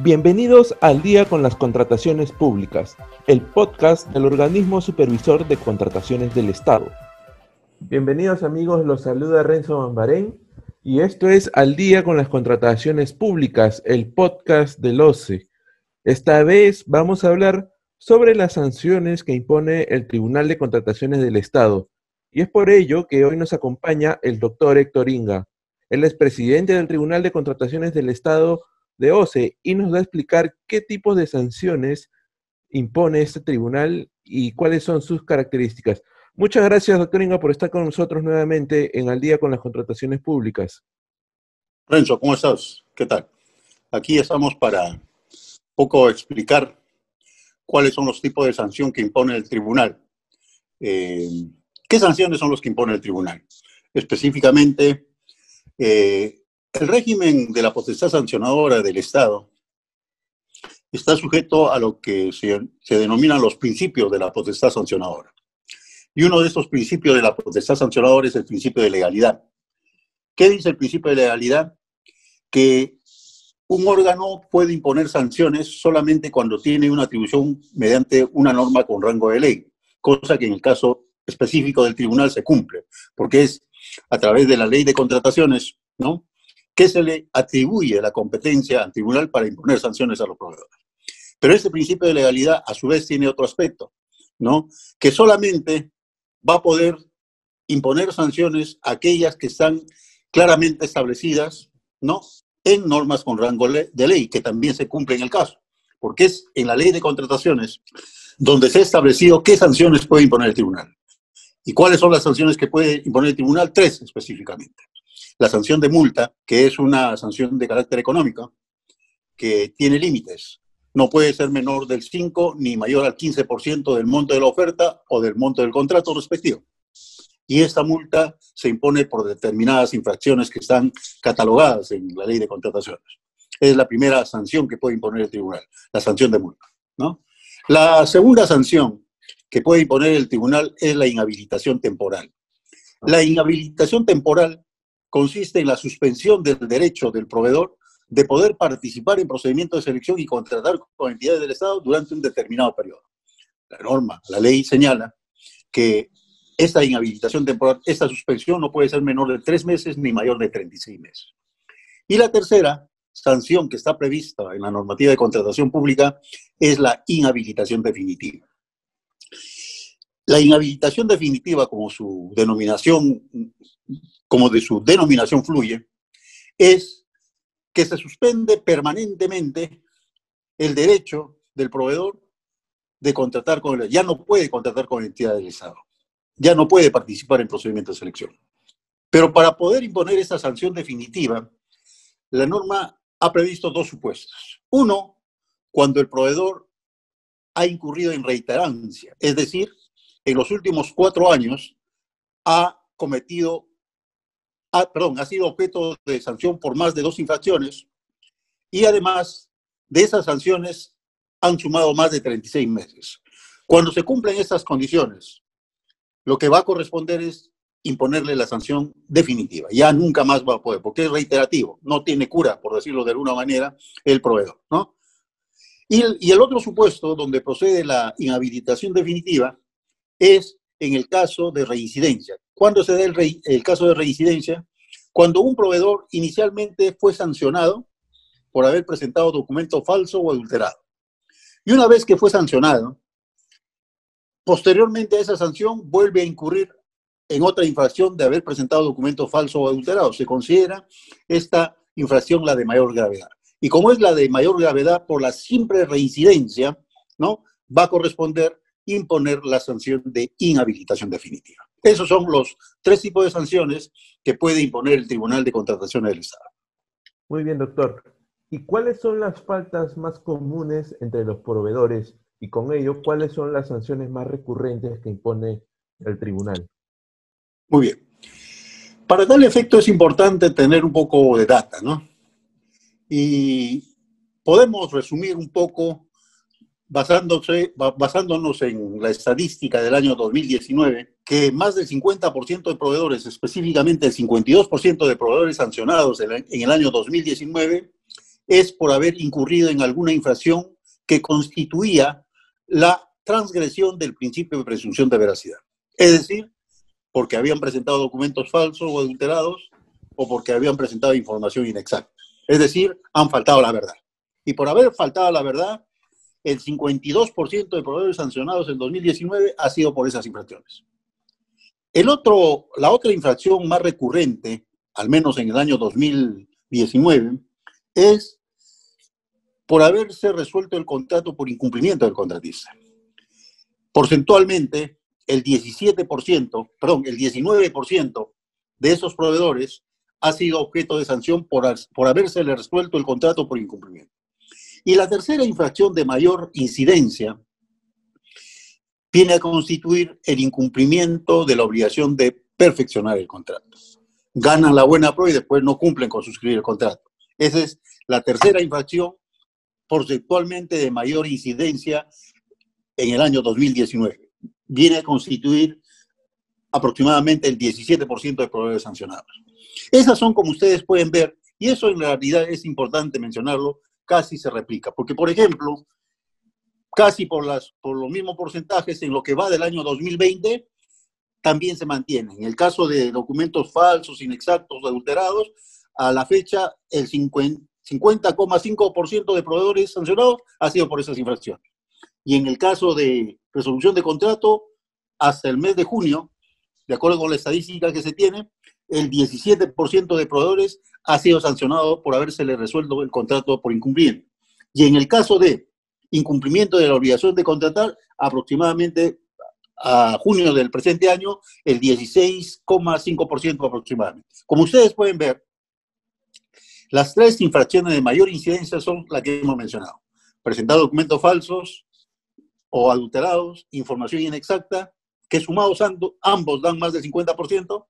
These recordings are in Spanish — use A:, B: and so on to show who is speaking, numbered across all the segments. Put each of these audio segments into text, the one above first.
A: Bienvenidos al Día con las Contrataciones Públicas, el podcast del organismo supervisor de contrataciones del Estado. Bienvenidos amigos, los saluda Renzo Mambarén y esto es Al Día con las Contrataciones Públicas, el podcast del OCE. Esta vez vamos a hablar sobre las sanciones que impone el Tribunal de Contrataciones del Estado. Y es por ello que hoy nos acompaña el doctor Héctor Inga. Él es presidente del Tribunal de Contrataciones del Estado de OCE y nos va a explicar qué tipos de sanciones impone este tribunal y cuáles son sus características. Muchas gracias, doctor Inga, por estar con nosotros nuevamente en Al día con las contrataciones públicas.
B: Renzo, ¿cómo estás? ¿Qué tal? Aquí estamos para poco explicar cuáles son los tipos de sanción que impone el tribunal. Eh, ¿Qué sanciones son los que impone el tribunal? Específicamente, eh, el régimen de la potestad sancionadora del Estado está sujeto a lo que se, denominan los principios de la potestad sancionadora. Y uno de estos principios de la potestad sancionadora es el principio de legalidad. ¿Qué dice el principio de legalidad? Que un órgano puede imponer sanciones solamente cuando tiene una atribución mediante una norma con rango de ley, cosa que en el caso específico del tribunal se cumple, porque es a través de la ley de contrataciones, ¿no? Que se le atribuye la competencia al tribunal para imponer sanciones a los proveedores. Pero ese principio de legalidad, a su vez, tiene otro aspecto, ¿no? Que solamente va a poder imponer sanciones a aquellas que están claramente establecidas, ¿no? En normas con rango de ley, que también se cumple en el caso, porque es en la ley de contrataciones donde se ha establecido qué sanciones puede imponer el tribunal. ¿Y cuáles son las sanciones que puede imponer el tribunal? Tres específicamente la sanción de multa, que es una sanción de carácter económico, que tiene límites. No puede ser menor del 5 ni mayor al 15% del monto de la oferta o del monto del contrato respectivo. Y esta multa se impone por determinadas infracciones que están catalogadas en la ley de contrataciones. Es la primera sanción que puede imponer el tribunal, la sanción de multa. ¿no? La segunda sanción que puede imponer el tribunal es la inhabilitación temporal. La inhabilitación temporal consiste en la suspensión del derecho del proveedor de poder participar en procedimientos de selección y contratar con entidades del Estado durante un determinado periodo. La norma, la ley señala que esta inhabilitación temporal, esta suspensión no puede ser menor de tres meses ni mayor de 36 meses. Y la tercera sanción que está prevista en la normativa de contratación pública es la inhabilitación definitiva. La inhabilitación definitiva, como su denominación como de su denominación fluye, es que se suspende permanentemente el derecho del proveedor de contratar con el, ya no puede contratar con entidad del Estado, ya no puede participar en procedimientos de selección. Pero para poder imponer esa sanción definitiva, la norma ha previsto dos supuestos. Uno, cuando el proveedor ha incurrido en reiterancia, es decir, en los últimos cuatro años ha cometido perdón, ha sido objeto de sanción por más de dos infracciones y además de esas sanciones han sumado más de 36 meses. Cuando se cumplen estas condiciones, lo que va a corresponder es imponerle la sanción definitiva. Ya nunca más va a poder, porque es reiterativo, no tiene cura, por decirlo de alguna manera, el proveedor, ¿no? Y el, y el otro supuesto donde procede la inhabilitación definitiva es en el caso de reincidencia. ¿Cuándo se da el, caso de reincidencia? Cuando un proveedor inicialmente fue sancionado por haber presentado documento falso o adulterado. Y una vez que fue sancionado, posteriormente a esa sanción vuelve a incurrir en otra infracción de haber presentado documento falso o adulterado. Se considera esta infracción la de mayor gravedad. Y como es la de mayor gravedad por la simple reincidencia, ¿no? Va a corresponder imponer la sanción de inhabilitación definitiva. Esos son los tres tipos de sanciones que puede imponer el Tribunal de Contratación del Estado.
A: Muy bien, doctor. ¿Y cuáles son las faltas más comunes entre los proveedores y con ello cuáles son las sanciones más recurrentes que impone el tribunal?
B: Muy bien. Para tal efecto es importante tener un poco de data, ¿no? Y podemos resumir un poco basándonos en la estadística del año 2019, que más del 50% de proveedores, específicamente el 52% de proveedores sancionados en el año 2019, es por haber incurrido en alguna infracción que constituía la transgresión del principio de presunción de veracidad. Es decir, porque habían presentado documentos falsos o adulterados o porque habían presentado información inexacta. Es decir, han faltado a la verdad. Y por haber faltado a la verdad, el 52% de proveedores sancionados en 2019 ha sido por esas infracciones. El otro, la otra infracción más recurrente, al menos en el año 2019, es por haberse resuelto el contrato por incumplimiento del contratista. Porcentualmente, el 17%, perdón, el 19% de esos proveedores ha sido objeto de sanción por, por haberse resuelto el contrato por incumplimiento. Y la tercera infracción de mayor incidencia viene a constituir el incumplimiento de la obligación de perfeccionar el contrato. Ganan la buena prueba y después no cumplen con suscribir el contrato. Esa es la tercera infracción porcentualmente de mayor incidencia en el año 2019. Viene a constituir aproximadamente el 17% de proveedores sancionados. Esas son, como ustedes pueden ver, y eso en realidad es importante mencionarlo, casi se replica. Porque, por ejemplo, casi por, las, por los mismos porcentajes en lo que va del año 2020, también se mantienen. En el caso de documentos falsos, inexactos, adulterados, a la fecha el 50,5% de proveedores sancionados ha sido por esas infracciones. Y en el caso de resolución de contrato, hasta el mes de junio, de acuerdo con la estadística que se tiene, el 17% de proveedores ha sido sancionado por habérsele resuelto el contrato por incumplimiento. Y en el caso de incumplimiento de la obligación de contratar, aproximadamente a junio del presente año, el 16,5% aproximadamente. Como ustedes pueden ver, las tres infracciones de mayor incidencia son las que hemos mencionado. Presentar documentos falsos o adulterados, información inexacta, que sumados ambos dan más del 50%,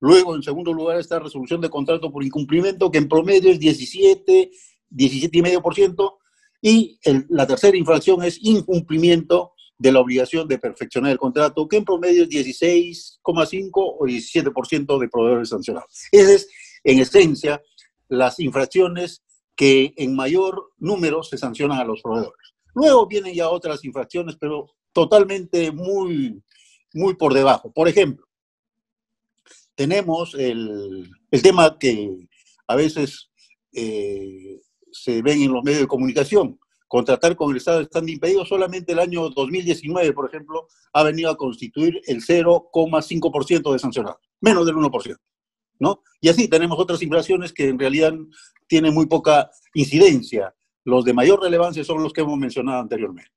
B: Luego, en segundo lugar, está resolución de contrato por incumplimiento, que en promedio es 17, 17,5%. Y la tercera infracción es incumplimiento de la obligación de perfeccionar el contrato, que en promedio es 16,5 o 17% de proveedores sancionados. Esas es, en esencia, las infracciones que en mayor número se sancionan a los proveedores. Luego vienen ya otras infracciones, pero totalmente muy, muy por debajo. Por ejemplo, tenemos el, tema que a veces eh, se ven en los medios de comunicación. Contratar con el Estado están impedidos. Solamente el año 2019, por ejemplo, ha venido a constituir el 0,5% de sancionados, menos del 1%. ¿no? Y así tenemos otras infracciones que en realidad tienen muy poca incidencia. Los de mayor relevancia son los que hemos mencionado anteriormente.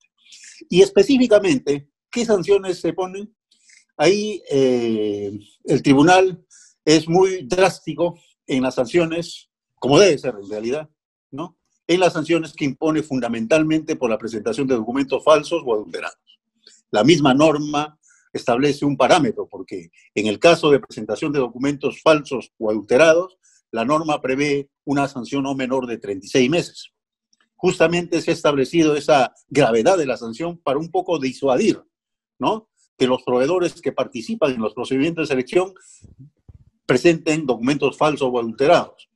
B: Y específicamente, ¿qué sanciones se ponen? Ahí eh, el tribunal es muy drástico en las sanciones, como debe ser en realidad, ¿no? En las sanciones que impone fundamentalmente por la presentación de documentos falsos o adulterados. La misma norma establece un parámetro, porque en el caso de presentación de documentos falsos o adulterados, la norma prevé una sanción no menor de 36 meses. Justamente se ha establecido esa gravedad de la sanción para un poco disuadir, ¿no? Que los proveedores que participan en los procedimientos de selección presenten documentos falsos o adulterados.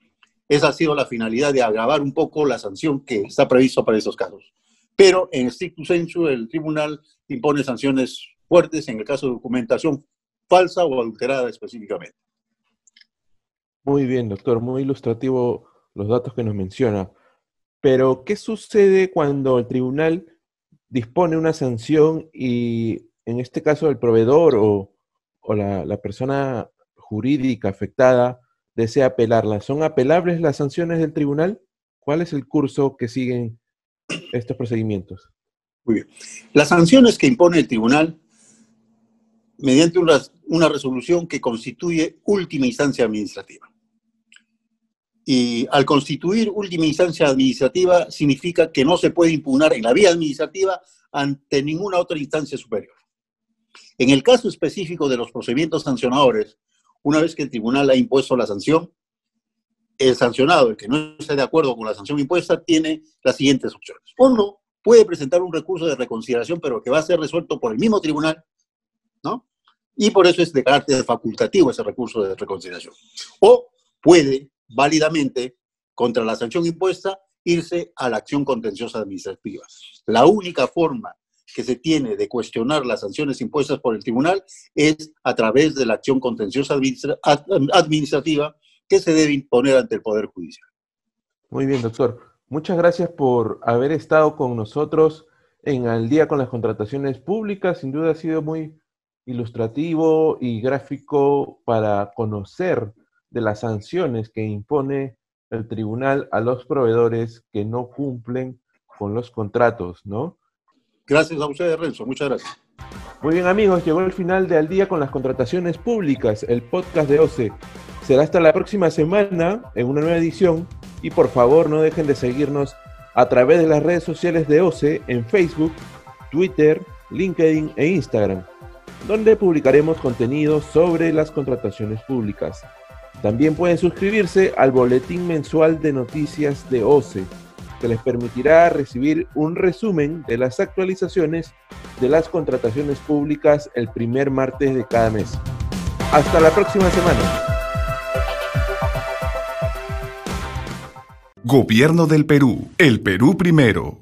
B: Esa ha sido la finalidad de agravar un poco la sanción que está previsto para esos casos. Pero en stricto sensu, el tribunal impone sanciones fuertes en el caso de documentación falsa o adulterada específicamente.
A: Muy bien, doctor, muy ilustrativo los datos que nos menciona. Pero, ¿qué sucede cuando el tribunal dispone una sanción y en este caso el proveedor o, la, persona jurídica afectada desea apelarla, ¿son apelables las sanciones del tribunal? ¿Cuál es el curso que siguen estos procedimientos?
B: Muy bien. Las sanciones que impone el tribunal mediante una, resolución que constituye última instancia administrativa. Y al constituir última instancia administrativa significa que no se puede impugnar en la vía administrativa ante ninguna otra instancia superior. En el caso específico de los procedimientos sancionadores, una vez que el tribunal ha impuesto la sanción, el sancionado, el que no esté de acuerdo con la sanción impuesta, tiene las siguientes opciones. Uno, puede presentar un recurso de reconsideración, pero que va a ser resuelto por el mismo tribunal, ¿no? Y por eso es de carácter facultativo ese recurso de reconsideración. O puede válidamente, contra la sanción impuesta, irse a la acción contenciosa administrativa. La única forma que se tiene de cuestionar las sanciones impuestas por el tribunal es a través de la acción contenciosa administrativa que se debe imponer ante el Poder Judicial.
A: Muy bien, doctor. Muchas gracias por haber estado con nosotros en Al día con las contrataciones públicas. Sin duda ha sido muy ilustrativo y gráfico para conocer de las sanciones que impone el tribunal a los proveedores que no cumplen con los contratos, ¿no?
B: Gracias a ustedes, Renzo. Muchas gracias.
A: Muy bien, amigos, llegó el final de Al día con las contrataciones públicas, el podcast de OCE. Será hasta la próxima semana en una nueva edición y por favor no dejen de seguirnos a través de las redes sociales de OCE en Facebook, Twitter, LinkedIn e Instagram, donde publicaremos contenido sobre las contrataciones públicas. También pueden suscribirse al boletín mensual de noticias de OCE, que les permitirá recibir un resumen de las actualizaciones de las contrataciones públicas el primer martes de cada mes. Hasta la próxima semana.
C: Gobierno del Perú. El Perú primero.